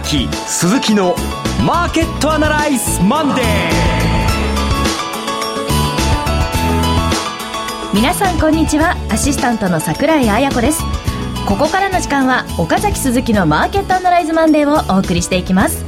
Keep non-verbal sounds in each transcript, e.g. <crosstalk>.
崎鈴木のマーケットアナライズマンデー。皆さんこんにちは。アシスタントの桜井彩子です。ここからの時間は岡崎鈴木のマーケットアナライズマンデーをお送りしていきます。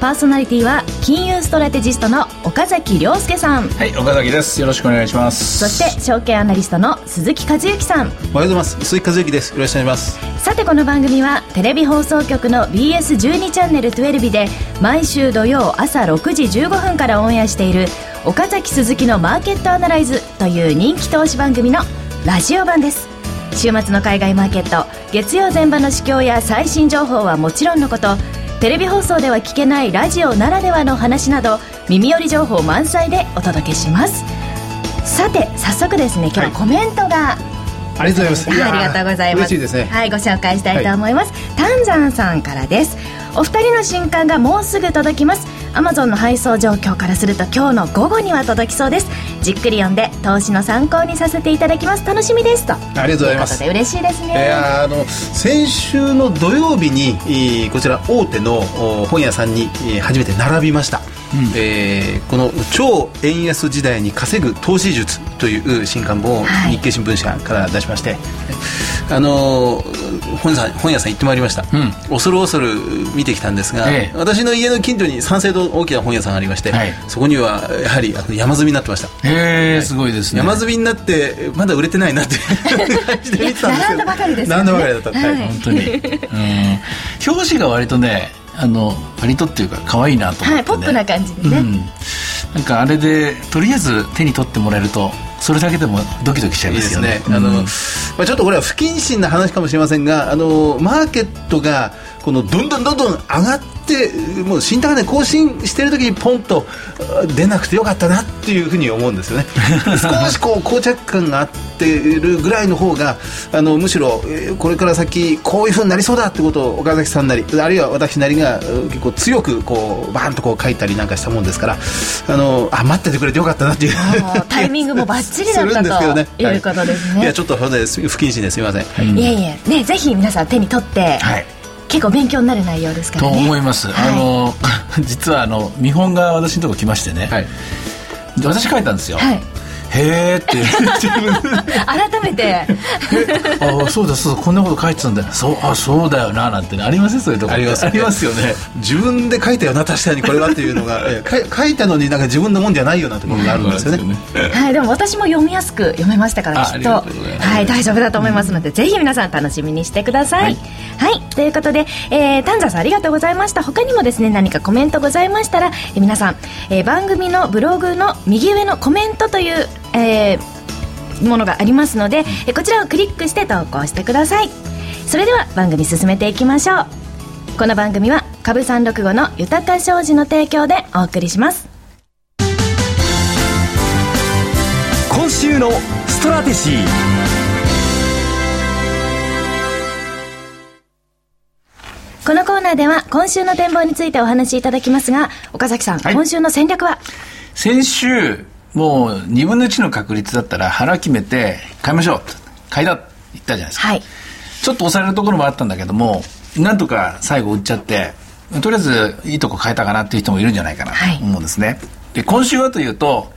パーソナリティは金融ストラテジストの岡崎亮介さん。はい岡崎です。よろしくお願いします。そして証券アナリストの鈴木和之さん。おはようございます。鈴木和之です。よろしくお願いします。さてこの番組はテレビ放送局の BS12 チャンネル12で毎週土曜朝6時15分からオンエアしている岡崎鈴木のマーケットアナライズという人気投資番組のラジオ版です。週末の海外マーケット月曜前場の市況や最新情報はもちろんのことテレビ放送では聞けないラジオならではの話など耳寄り情報満載でお届けしますさて早速ですね今日コメントが、はいありがとうございます。ありがとうございます。嬉しいですね。はい、ご紹介したいと思います。はい、丹山さんからです。お二人の新刊がもうすぐ届きます。アマゾンの配送状況からすると今日の午後には届きそうです。じっくり読んで投資の参考にさせていただきます。楽しみですと。ありがとうございます。嬉しいですね、えー、あの先週の土曜日にこちら大手の本屋さんに初めて並びました。うん、えー、この超円安時代に稼ぐ投資術という新刊本を日経新聞社から出しまして、はい、あの本屋さん本屋さん行ってまいりました、うん、恐る恐る見てきたんですが、ええ、私の家の近所に三省堂大きな本屋さんがありまして、はい、そこにはやはり山積みになってました。へえ、はい、すごいですね。山積みになってまだ売れてないなっていう感じで見てたんですけど。並んだばかりです、ね、並んだばかりだった、はい、本当に、うん、表紙が割とねあの割とっていうか可愛いなと思って、ね、はい、ポップな感じでね、うん、なんかあれでとりあえず手に取ってもらえるとそれだけでもドキドキしちゃいますよね。いいねあの、うん、まあ、ちょっとこれは不謹慎な話かもしれませんが、あのマーケットがこのどんどんどんどん上がってもう新高値更新してる時にポンと出なくてよかったなっていうふうに思うんですよね。<laughs> 少しこう膠着感があってるぐらいの方があのむしろこれから先こういうふうになりそうだってことを岡崎さんなりあるいは私なりが結構強くこうバーンとこう書いたりなんかしたもんですからあのあ待っててくれてよかったなっていう。タイミングもばっちりだったと、<laughs> ね、い。うことですね、い、やちょっと不謹慎ですみません、はい、いえいえ。ねぜひ皆さん手に取って、はい結構勉強になる内容ですからね。と思います。はい、あの <laughs> 実はあの見本が私のところ来ましてね、はい、私書いたんですよ。はいへえって。改めて。あそうだそうだこんなこと書いてたんだ。そうあそうだよななんて、ね、ありませんそういうとこ。あります、ね、ありますよね。自分で書いたよな確かにこれはっていうのが。<laughs> 書いたのになんか自分のもんじゃないようなところがあるんですよね。ね、はいでも私も読みやすく読めましたからきっと。はい大丈夫だと思いますので、ぜひ皆さん楽しみにしてください、はい、はい、ということで、えー、丹沢さんありがとうございました。他にもですね何かコメントございましたら、えー、皆さん、えー、番組のブログの右上のコメントというえー、ものがありますので、えこちらをクリックして投稿してください。それでは番組進めていきましょう。この番組は株三六五の豊か商事の提供でお送りします。今週のストラテジー。このコーナーでは今週の展望についてお話しいただきますが岡崎さん、はい、今週の戦略は？先週もう2分の1の確率だったら腹決めて買いましょう買いだって言ったじゃないですか、はい、ちょっと押されるところもあったんだけどもなんとか最後売っちゃってとりあえずいいとこ買えたかなっていう人もいるんじゃないかなと思うんですね、はい、で今週はというと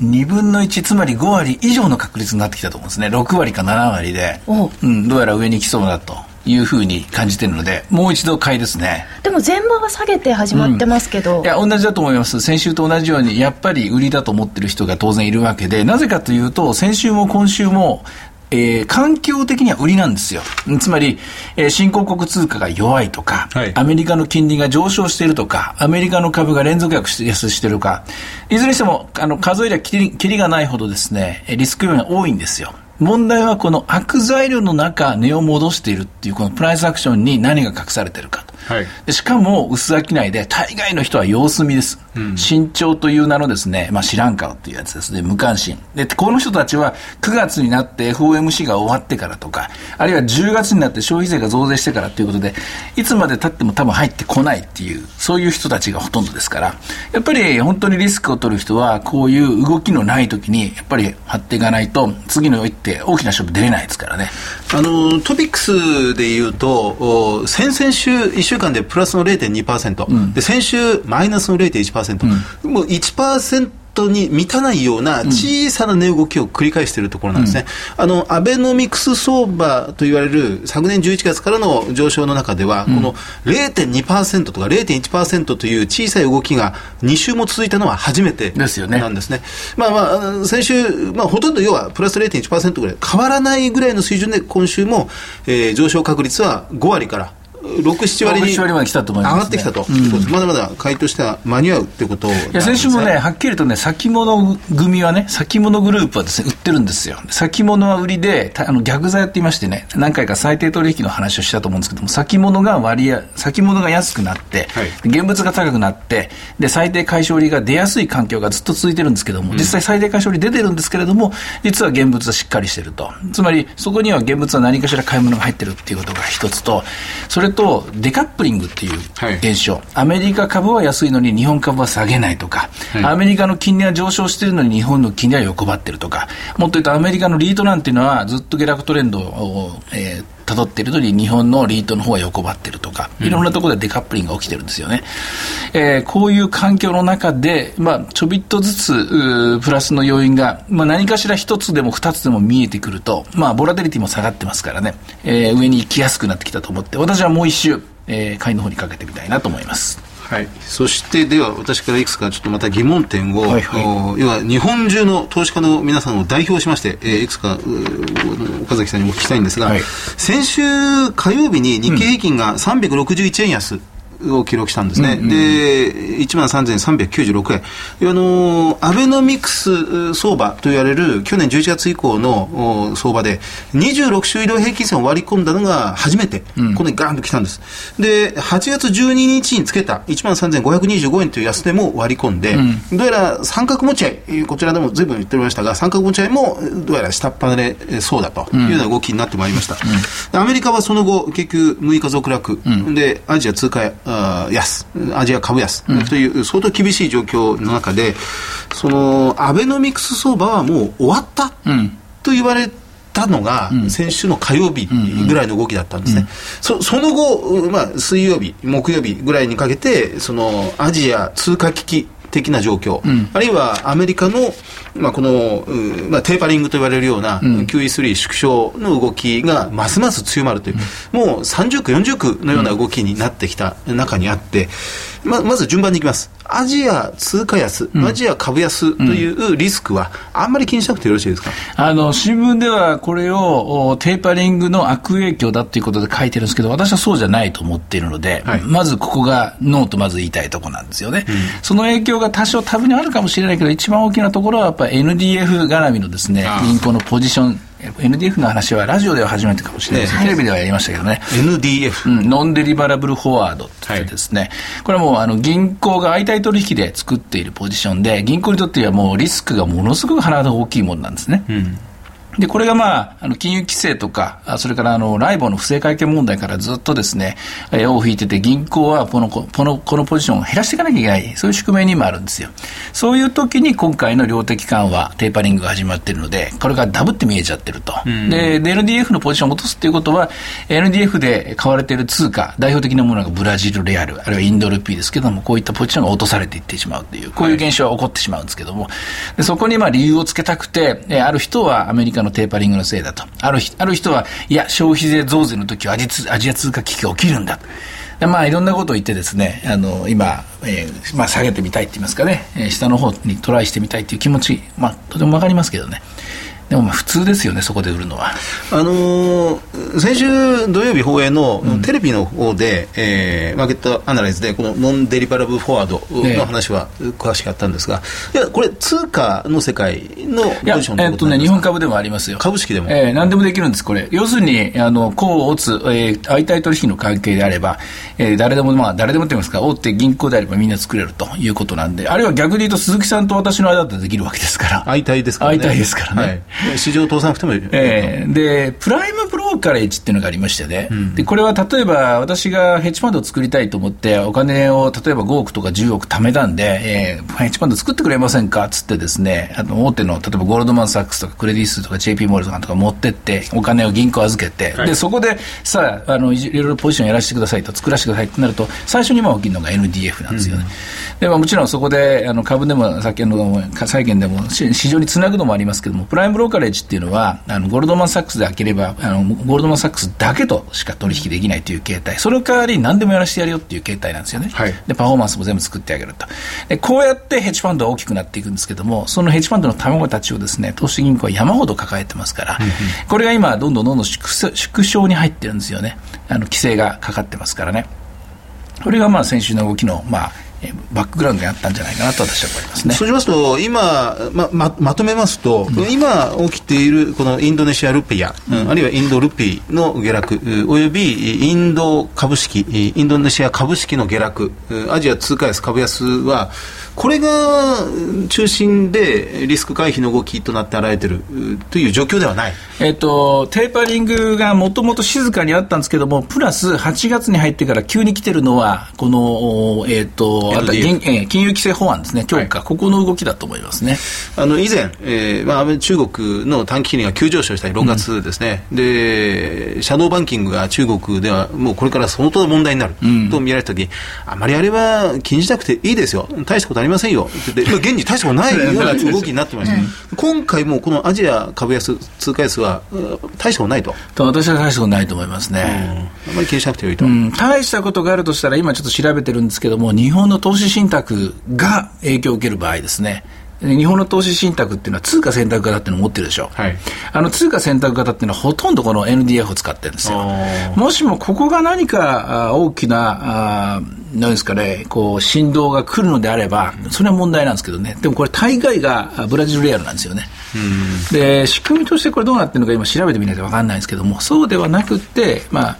2分の1つまり5割以上の確率になってきたと思うんですね。6割か7割で、う。ん、どうやら上に来そうだというふうに感じてるので、もう一度買いですね。でも前場は下げて始まってますけど、うん、いや、同じだと思います。先週と同じように、やっぱり売りだと思ってる人が当然いるわけで、なぜかというと、先週も今週も、えー、環境的には売りなんですよ。つまり、えー、新興国通貨が弱いとか、はい、アメリカの金利が上昇しているとか、アメリカの株が連続安しているか、いずれにしても、あの、数えりゃきりきりがないほどですね、リスク要因が多いんですよ。問題はこの悪材料の中、値を戻しているっていう、このプライスアクションに何が隠されてるかと。はい、しかも、薄商いで、大概の人は様子見です。うん、慎重という名のですね、まあ、知らん顔っていうやつです。ね、無関心。で、この人たちは9月になって FOMC が終わってからとか、あるいは10月になって消費税が増税してからということで、いつまで経っても多分入ってこないっていう、そういう人たちがほとんどですから、やっぱり本当にリスクを取る人は、こういう動きのない時に、やっぱり張っていかないと、次の一手、大きな勝負出れないですからね。あの、トピックスで言うと、先々週1週間でプラスの0.2%、うん、で先週マイナスの0.1%、うん、もう1%トに満たないような小さな値動きを繰り返しているところなんですね、うん、あのアベノミクス相場と言われる昨年11月からの上昇の中では、うん、この0.2%とか0.1%という小さい動きが2週も続いたのは初めてなんですね。すねまあまあ、先週、まあ、ほとんど要はプラス0.1%ぐらい変わらないぐらいの水準で今週も、えー、上昇確率は5割から6、7割に割まで来たと思います、ね、上がってきたと、うん、まだまだ買いとしては間に合うってこといや先週もね、はっきりとね、先物組はね、先物グループはですね、売ってるんですよ。先物は売りで、あの逆座やって言いましてね、何回か最低取引の話をしたと思うんですけども、先物が割合、先物が安くなって、はい、現物が高くなって、で、最低解消利が出やすい環境がずっと続いてるんですけども、実際最低解消利出てるんですけれども、実は現物はしっかりしてると。つまり、そこには現物は何かしら買い物が入ってるっていうことが一つと、それと、デカップリングっていう現象、はい、アメリカ株は安いのに日本株は下げないとか、はい、アメリカの金利は上昇してるのに日本の金利は横ばってるとか、もっと言うとアメリカのリートなんていうのはずっと下落トレンドを、えー辿っているのに日本のリートの方が横ばってるとか、いろんなところでデカップリングが起きてるんですよね。うん、えー、こういう環境の中で、まあ、ちょびっとずつ、プラスの要因が、まあ、何かしら一つでも二つでも見えてくると、まあ、ボラテリティも下がってますからね、えー、上に行きやすくなってきたと思って、私はもう一周、えー、買いの方にかけてみたいなと思います。はい、そしてでは私からいくつかちょっとまた疑問点を、はいはい、要は日本中の投資家の皆さんを代表しまして、えー、いくつか岡崎さんにお聞きしたいんですが、はい、先週火曜日に日経平均が361円安、うんを記録したんですね、うんうん、で1万3396円、あのアベノミクス相場と言われる去年11月以降の相場で、26週移動平均線を割り込んだのが初めて、うん、ここにガーンと来たんです。で、8月12日につけた1万3525円という安値も割り込んで、うん、どうやら三角持ち合い、こちらでもずいぶん言っておりましたが、三角持ち合いもどうやら下っ端でそうだというような動きになってまいりました。アメリカはその後、結局6日続落、で、アジア通貨安、アジア株安。という相当厳しい状況の中で、そのアベノミクス相場はもう終わったと言われたのが、先週の火曜日ぐらいの動きだったんですね。そその後、まあ、水曜日、木曜日ぐらいにかけて、そのアジア通貨危機的な状況、うん、あるいはアメリカの、まあ、この、まあ、テーパリングと言われるような、うん、QE3 縮小の動きがますます強まるという、うん、もう30区、40区のような動きになってきた中にあって、ままず順番にいきます。アジア通貨安、アジア株安というリスクは、あんまり気にしなくてよろしいですか、あの新聞ではこれをテーパリングの悪影響だということで書いてるんですけど、私はそうじゃないと思っているので、はい、まずここがノーとまず言いたいところなんですよね。うん、その影響が多少多分にあるかもしれないけど、一番大きなところはやっぱり NDF 絡みのですね、銀行のポジション NDF の話はラジオでは初めてかもしれないです、テレビではやりましたけどね。NDF、うん、ノンデリバラブルフォワードってですね、はい、これはもうあの銀行が相対取引で作っているポジションで、銀行にとってはもうリスクがものすごく鼻が大きいものなんですね。うんで、これがまあ、あの、金融規制とか、それからあの、ライボの不正会計問題からずっとですね、えー、尾を引いてて、銀行はこの、この、このポジションを減らしていかなきゃいけない、そういう宿命にもあるんですよ。そういう時に今回の量的緩和、テーパリングが始まっているので、これがダブって見えちゃってると。で、NDF のポジションを落とすっていうことは、NDF で買われている通貨、代表的なものがブラジルレアル、あるいはインドルピーですけども、こういったポジションが落とされていってしまうという、こういう現象は起こってしまうんですけども、でそこにまあ理由をつけたくて、ある人はアメリカのテーパリングのせいだと。あるある人は、いや、消費税増税の時はアジアジア通貨危機が起きるんだ。でまあ、いろんなことを言ってですね、あの、今、えー、まあ、下げてみたいって言いますかね、えー、下の方にトライしてみたいっていう気持ち、まあ、とてもわかりますけどね。でもまあ普通ですよね、そこで売るのは。あのー、先週土曜日放映のテレビの方で、うん、えー、マーケットアナライズで、このノンデリバラブフォワードの話は詳しかったんですが、いや、これ、通貨の世界のポジションえっとね、日本株でもありますよ。株式でも。えー、何でもできるんです、これ。要するに、あの、こう、打つ、えー、相対取引の関係であれば、えー、誰でも、まあ、誰でもって言いますか、大手銀行であればみんな作れるということなんで、あるいは逆に言うと、鈴木さんと私の間だってできるわけですから。相対ですからね。相対ですからね。はい、市場通さなくてもいい。えー、で、プライムローカレッジっていうのがありましてね、うん、でこれは例えば私がヘッジファンドを作りたいと思って、お金を例えば5億とか10億貯めたんで、えー、ヘッジファンド作ってくれませんかっつってですね、あの大手の例えばゴールドマン・サックスとかクレディスとか JP モールドとか持ってって、お金を銀行預けて、はい、でそこでさああの、いろいろポジションやらせてくださいと、作らせてくださいってなると、最初に今起きるのが NDF なんですよね。うん、でまあ、もちろんそこであの株でも、先ほどの債券でも市場につなぐのもありますけども、プライムブローカレッジっていうのは、あのゴールドマン・サックスで開ければあの、ゴールドマン・サックスだけとしか取引できないという形態、その代わりに何でもやらせてやるよっていう形態なんですよね、はい、でパフォーマンスも全部作ってあげると。で、こうやってヘッジファンドは大きくなっていくんですけども、そのヘッジファンドの卵たちをですね投資銀行は山ほど抱えてますから、これが今、どんどんどんどん縮小に入ってるんですよね、あの規制がかかってますからね。これがまあ先週の動きの、まあ、バックグラウンドにあったんじゃないかなと私は思いますね。そうしますと、今、まままとめますと、うん、今起きているこのインドネシアルピア、うん、あるいはインドルピーの下落、およびインド株式、インドネシア株式の下落、アジア通貨安、株安は、これが中心でリスク回避の動きとなって現れているという状況ではない。えっと、テーパリングがもともと静かにあったんですけども、プラス8月に入ってから急に来てるのは、この、えっと、あと金金融規制法案ですね、強化、はい、ここの動きだと思いますね。あの以前、えーまあ、中国の短期金利が急上昇した6月ですね、うん、で、シャドーバンキングが中国ではもうこれから相当問題になると見られたとき、うん、あまりあれは気にしなくていいですよ、大したことありりませんよ。って言って、現に大したことないような動きになってました、今回もこのアジア株安、通貨安は大したことないと。と私は大したことないと思いますね。あまり気にしなくてよいと、うん、大したことがあるとしたら、今ちょっと調べてるんですけども、日本の投資信託が影響を受ける場合ですね。日本の投資信託っていうのは通貨選択型っていうのを持ってるでしょ、はい、あの通貨選択型っていうのはほとんどこの NDF を使ってるんですよ。もしもここが何か大きな、あなんですかね、こう振動が来るのであれば、それは問題なんですけどね、でもこれ大概がブラジルレアルなんですよね。で仕組みとしてこれどうなってるのか今調べてみないと分かんないんですけどもそうではなくて、まあ、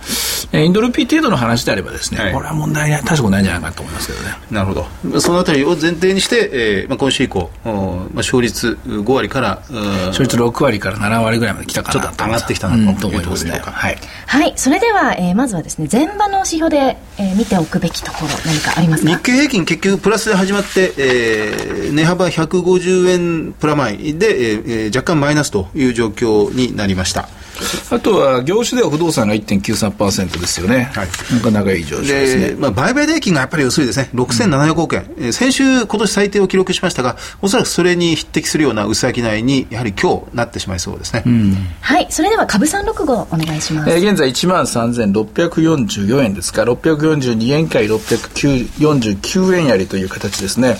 インドルピー程度の話であればですね、はい、これは問題ない大したことないんじゃないかと思いますけどね。なるほど。そのあたりを前提にして、えーまあ、今週以降、まあ、勝率5割から勝率6割から7割ぐらいまで来たかなちょっと上がってきたなと思いますね、はい、はい、それでは、えー、まずはですね前場の指標で、えー、見ておくべきところ何かありますか？日経平均結局プラスで始まって、えー、値幅150円プラマイで、えーえー、若干マイナスという状況になりました。<laughs> あとは業種では不動産が1.93%ですよね、はい、なかなかいい上昇ですね。まあ、売買代金がやっぱり薄いですね、6700億円、うん、先週、今年最低を記録しましたが、おそらくそれに匹敵するような薄商いに、やはり今日なってしまいそうですね。うん、はい、それでは株三六五お願いします。えー、現在1万3644円ですか、642円回649円やりという形ですね。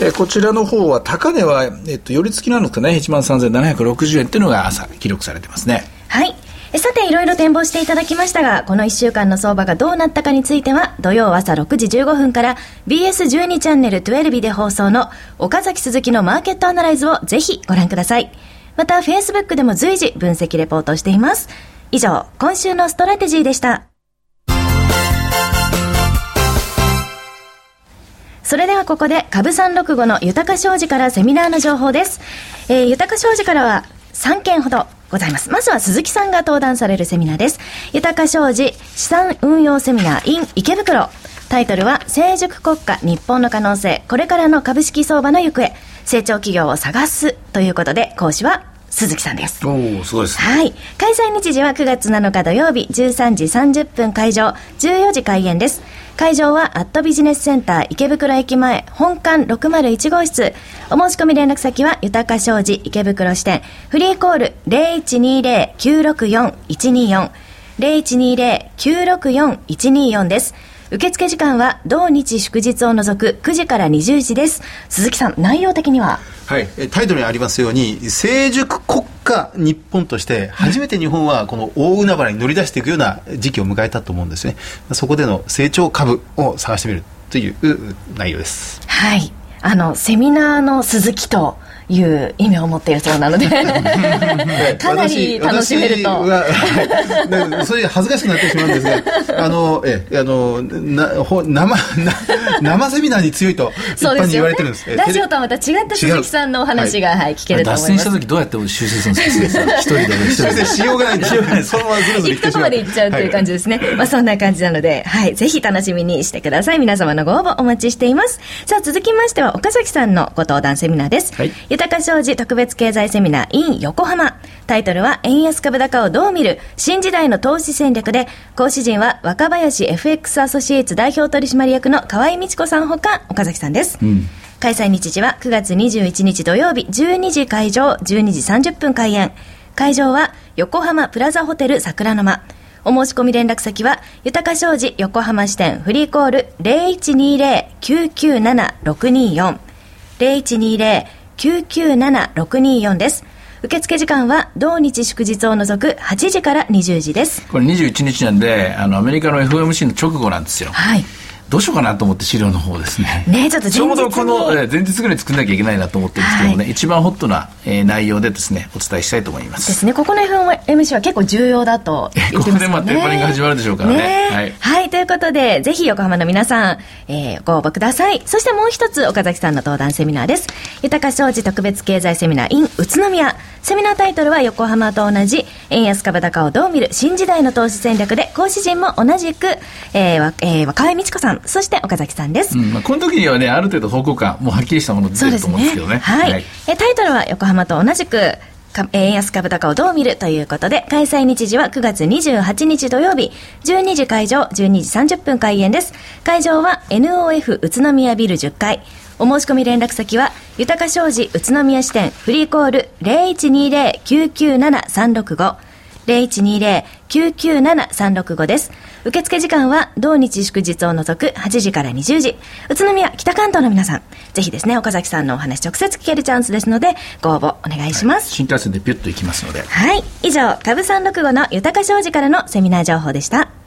えー、こちらの方は、高値は、えっと、寄り付きなのかね、1万3760円というのが朝、記録されてますね。はい。さていろいろ展望していただきましたがこの1週間の相場がどうなったかについては土曜朝6時15分から BS12 チャンネル12で放送の岡崎鈴木のマーケットアナライズをぜひご覧ください。また Facebook でも随時分析レポートしています。以上今週のストラテジーでした。それではここで株365の豊か商事からセミナーの情報です。えー、豊か商事からは3件ほどございます。まずは鈴木さんが登壇されるセミナーです。豊か商事資産運用セミナー in 池袋。タイトルは成熟国家日本の可能性これからの株式相場の行方成長企業を探すということで講師は鈴木さんです。おお、すごいです、ね、はい。開催日時は9月7日土曜日13時30分会場、14時開演です。会場はアットビジネスセンター池袋駅前本館601号室。お申し込み連絡先は豊か商事池袋支店。フリーコール0120-964-124。0120-964-124です。受付時間は同日祝日を除く9時から20時です。鈴木さん内容的には？はい、タイトルにありますように成熟国家日本として初めて日本はこの大海原に乗り出していくような時期を迎えたと思うんですね。そこでの成長株を探してみるという内容です。はい。あのセミナーの鈴木という意味を持っているそうなので <laughs> かなり楽しめると。はい、そういう恥ずかしくなってしまうんですが、あの、え、あの、な、ほ、生、生セミナーに強いと、一般に言われてるんです。ラジオとはまた違った鈴木さんのお話が、はい、聞けると思います。脱線した時どうやって修正するんですか一人で一人で。<laughs> しようがないんで、しようがない。そのままずるずる行くとこまで行っちゃうという感じですね。まあそんな感じなので、はい、ぜひ楽しみにしてください。皆様のご応募お待ちしています。さあ続きましては、岡崎さんのご登壇セミナーです。はい、豊か商事特別経済セミナー in 横浜。タイトルは、円安株高をどう見る？新時代の投資戦略で、講師陣は若林 FX アソシエイツ代表取締役の河合美智子さんほか、岡崎さんです。うん。開催日時は9月21日土曜日12時会場12時30分開演。会場は横浜プラザホテル桜の間お申し込み連絡先は豊か商事横浜支店フリーコール0120-997-624 0120 997624です。受付時間は同日祝日を除く8時から20時です。これ21日なんで、あの、アメリカの FOMC の直後なんですよ。はい。どうしようかなと思って資料の方ですね。ねちょっとちょうどこの、えー、前日ぐらい作んなきゃいけないなと思ってるんですけどもね、はい、一番ホットな、えー、内容でですね、お伝えしたいと思います。ですね、ここの FOMC は結構重要だと言ってますね。ここでまあテーパリング始まるでしょうからね。ねはい、はい、ということで、ぜひ横浜の皆さん、えー、ご応募ください。そしてもう一つ、岡崎さんの登壇セミナーです。豊か商事特別経済セミナー in 宇都宮。セミナータイトルは横浜と同じ、円安株高をどう見る新時代の投資戦略で、講師陣も同じく、えーえー、若井美智子さん、そして岡崎さんです。うん、まあ、この時にはね、ある程度方向感、もうはっきりしたもの出てると思うんですけどね。ねはい、はい、えタイトルは横浜と同じく、円安株高をどう見るということで、開催日時は9月28日土曜日、12時会場、12時30分開演です。会場は NOF 宇都宮ビル10階。お申し込み連絡先は、豊か商事宇都宮支店フリーコール0120-997-365。0120-997-365です。受付時間は同日祝日を除く8時から20時。宇都宮、北関東の皆さん、ぜひですね、岡崎さんのお話直接聞けるチャンスですので、ご応募お願いします。はい、新幹線でピュッと行きますので。はい。以上、株365の豊か商事からのセミナー情報でした。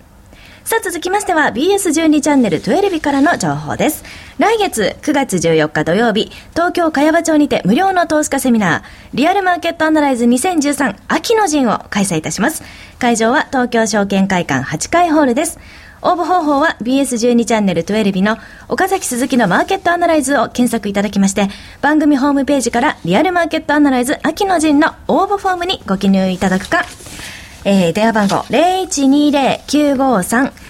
さあ続きましては BS12 チャンネル12日からの情報です。来月9月14日土曜日、東京茅場町にて無料の投資家セミナー、リアルマーケットアナライズ2013秋の陣を開催いたします。会場は東京証券会館8階ホールです。応募方法は BS12 チャンネル12の岡崎鈴木のマーケットアナライズを検索いただきまして、番組ホームページからリアルマーケットアナライズ秋の陣の応募フォームにご記入いただくか、えー、電話番号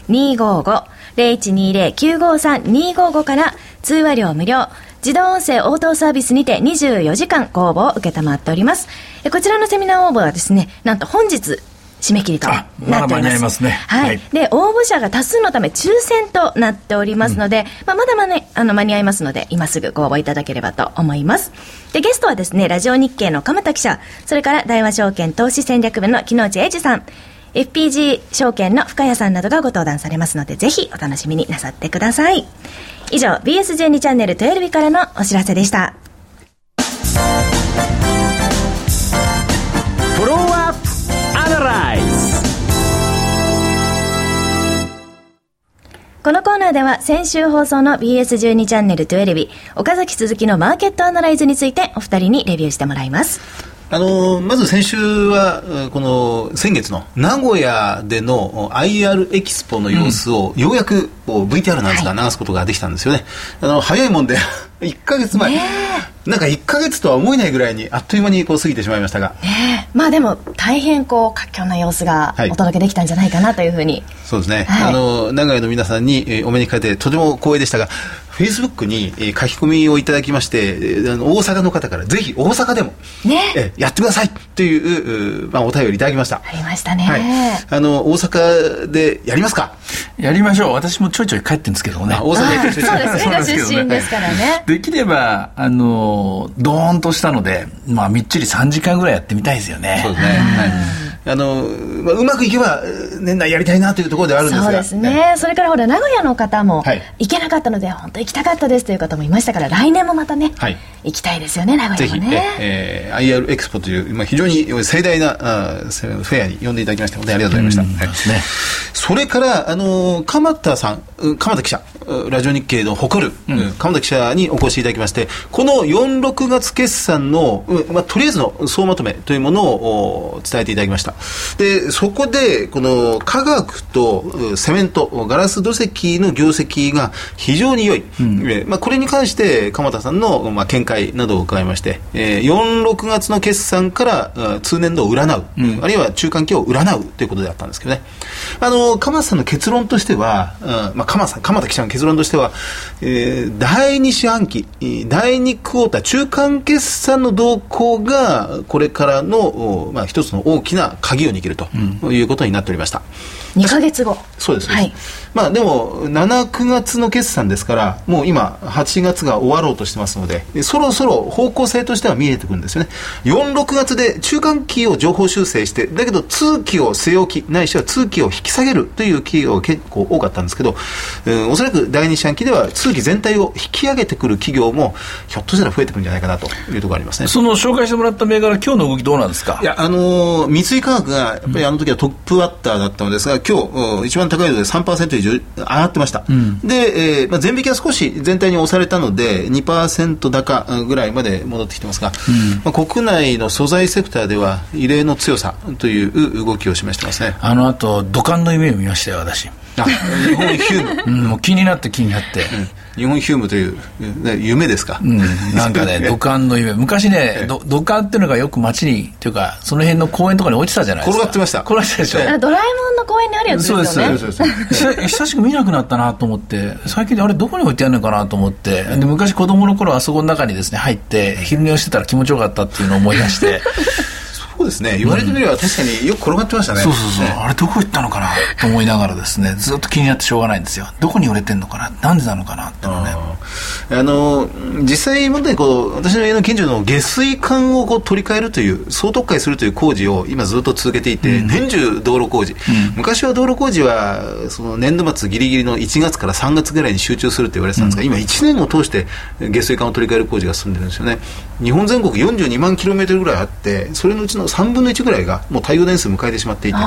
0120-953-255 0120-953-255から通話料無料自動音声応答サービスにて24時間ご応募を受けたまっております。こちらのセミナー応募はですね、なんと本日締め切りとなっております。ね。はい。はい、で、応募者が多数のため抽選となっておりますので、うん、まあ、まだまだ、ね、あの間に合いますので、今すぐご応募いただければと思います。で、ゲストはですね、ラジオ日経の鎌田記者、それから大和証券投資戦略部の木之内英二さん、FPG 証券の深谷さんなどがご登壇されますので、ぜひお楽しみになさってください。以上、BS12 チャンネル12からのお知らせでした。ーナーでは先週放送の BS12 チャンネル12岡崎鈴木のマーケットアナライズについてお二人にレビューしてもらいます。あのまず先週は、この先月の名古屋での IR エキスポの様子を、ようやく VTR なんですが流すことができたんですよね。あの早いもんで <laughs> 1か月前、なんか1か月とは思えないぐらいにあっという間にこう過ぎてしまいましたが、ね、まあでも大変こう活況な様子がお届けできたんじゃないかなというふうに、はい、そうですね、はい、あの名古屋の皆さんに、えー、お目にかかれてとても光栄でしたがフェイスブックに、えー、書き込みをいただきまして、えー、あの大阪の方からぜひ大阪でも、ね。えー、やってくださいという、まあ、お便りいただきました。ありましたね、はい、あの大阪でやりますか？やりましょう。私もちょいちょい帰ってるんですけどね。大阪にそうですね。出身ですからね、できればあのドーンとしたのでまあみっちり3時間ぐらいやってみたいですよね。そうですね、はい。あの、まあ、うまくいけば年内やりたいなというところであるんですが。そうですね、ね、それからほら名古屋の方も、行けなかったので本当行きたかったですという方もいましたから来年もまたね、はい、行きたいですよね名古屋もね。えー、IR エクスポという、まあ、非常に盛大なあフェアに呼んでいただきまして本当にありがとうございました、はい、ね、それからあの鎌田さん鎌田記者ラジオ日経の誇る、うん、鎌田記者にお越しいただきましてこの4、6月決算の、まあ、とりあえずの総まとめというものを伝えていただきました。でそこでこの化学とセメントガラス土石の業績が非常に良い、うん、えまあ、これに関して鎌田さんの、まあ、見解などを伺いまして、えー、4、6月の決算から通年度を占う、うん、あるいは中間期を占うということであったんですけどね。あの鎌田さんの結論としては、うんまあ、鎌田さん鎌田記者の結論としては、えー、第2四半期第2クォーター中間決算の動向がこれからの、まあ、一つの大きな鍵を握るということになっておりました。うん、2か月後。そうです、はい、まあでも7、9月の決算ですからもう今8月が終わろうとしてますのでそろそろ方向性としては見えてくるんですよね。4、6月で中間期を情報修正してだけど通期を据え置きないしは通期を引き下げるという企業が結構多かったんですけど、うん、おそらく第2四半期では通期全体を引き上げてくる企業もひょっとしたら増えてくるんじゃないかなというところありますね。その紹介してもらった銘柄今日の動きどうなんですか？いやあのー、三井化学がやっぱりあの時はトップバッターだったのですが今日一番高いので3%以上上がってました、うん、で、えーまあ、全引きは少し全体に押されたので2%高ぐらいまで戻ってきてますが、うん、まあ、国内の素材セクターでは異例の強さという動きを示してますね。あの後土管の夢を見ましたよ私。あ日本ヒューム、<laughs> うん、もう気になって気になって、うん日本ヒュームという、ね、夢ですか、うん、なんかね <laughs> 土管の夢。昔ね土管っていうのがよく街にっていうかその辺の公園とかに置いてたじゃないですか。転がってました。転がってたでしょ？ドラえもんの公園にあるやつですよね。そうです久しく見なくなったなと思って最近であれどこに置いてあるのかなと思って。で昔子供の頃あそこの中にですね入って昼寝をしてたら気持ちよかったっていうのを思い出して。そうですね。言われてみれば確かによく転がってましたね、そうそうそう、あれどこ行ったのかな？<laughs> と思いながらですねずっと気になってしょうがないんですよ。どこに売れてんのかな？なんでなのかな？ってのねあの実際問題こう私の家の近所の下水管をこう取り替えるという総特化するという工事を今ずっと続けていて、うん、年中道路工事、うん、昔は道路工事はその年度末ぎりぎりの1月から3月ぐらいに集中するって言われてたんですが、うん、今1年を通して下水管を取り替える工事が進んでるんですよね。日本全国42万キロメートルぐらいあってそれのうちの3分の1ぐらいがもう耐用年数迎えてしまっていて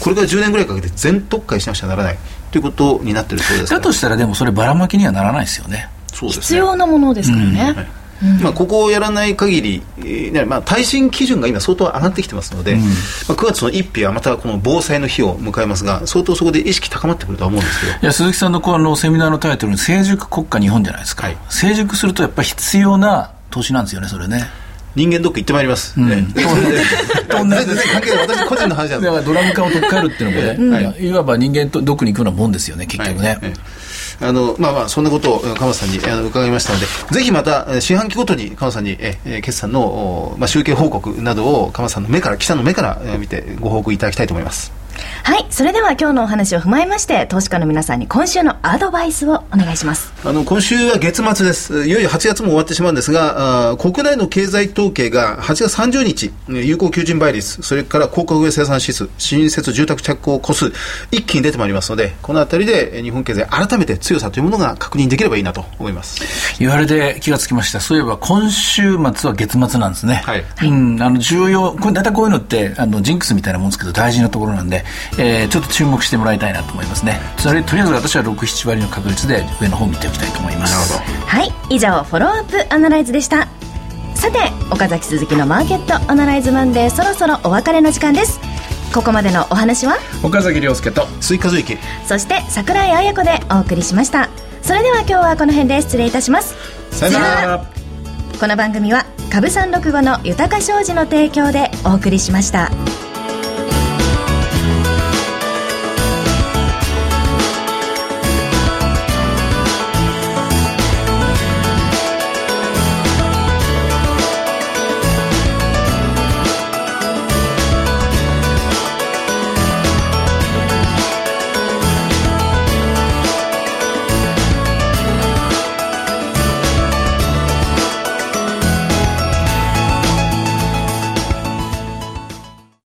これから10年ぐらいかけて全特化しなくちゃならないということになってるそうですだとしたらでもそればらまきにはならないですよねね、必要なものですからね、はい。まあ、ここをやらない限り、えーまあ、耐震基準が今相当上がってきてますので、うん、まあ、9月の1日はまたこの防災の日を迎えますが相当そこで意識高まってくるとは思うんですけど。いや鈴木さんのこのセミナーのタイトルに「成熟国家日本」じゃないですか、はい、成熟するとやっぱり必要な投資なんですよねそれね。人間ドック行ってまいります。うん、ね、<laughs> 全然関係ない。私個人の話だからドラム缶を取っ換えるっていうのもね、<laughs> はい、いわば人間とドックに行くようなもんですよね、結局ね。はいあのまあまあそんなことを鎌田さんにあの伺いましたのでぜひまた四半期ごとに鎌田さんにえ決算の、まあ、集計報告などを鎌田さんの目から記者の目から見てご報告いただきたいと思います。はいそれでは今日のお話を踏まえまして投資家の皆さんに今週のアドバイスをお願いしますあの今週は月末です。いよいよ8月も終わってしまうんですがあ国内の経済統計が8月30日有効求人倍率それから高価上生産指数新設住宅着工個数一気に出てまいりますのでこの辺りで日本経済改めて強さというものが確認できればいいなと思います。言われて気がつきました。そういえば今週末は月末なんですね。はい、うん、あの重要これ大体こういうのってあのジンクスみたいなもんですけど大事なところなんでえー、ちょっと注目してもらいたいなと思いますね。それとりあえず私は67割の確率で上の方を見ておきたいと思います。なるほど。はい。以上フォローアップアナライズでした。さて岡崎鈴木のマーケットアナライズマンデーそろそろお別れの時間です。ここまでのお話は？岡崎亮介と追加随記そして櫻井彩子でお送りしました。それでは今日はこの辺で失礼いたします。さよなら。この番組は株三六五の豊か商事の提供でお送りしました。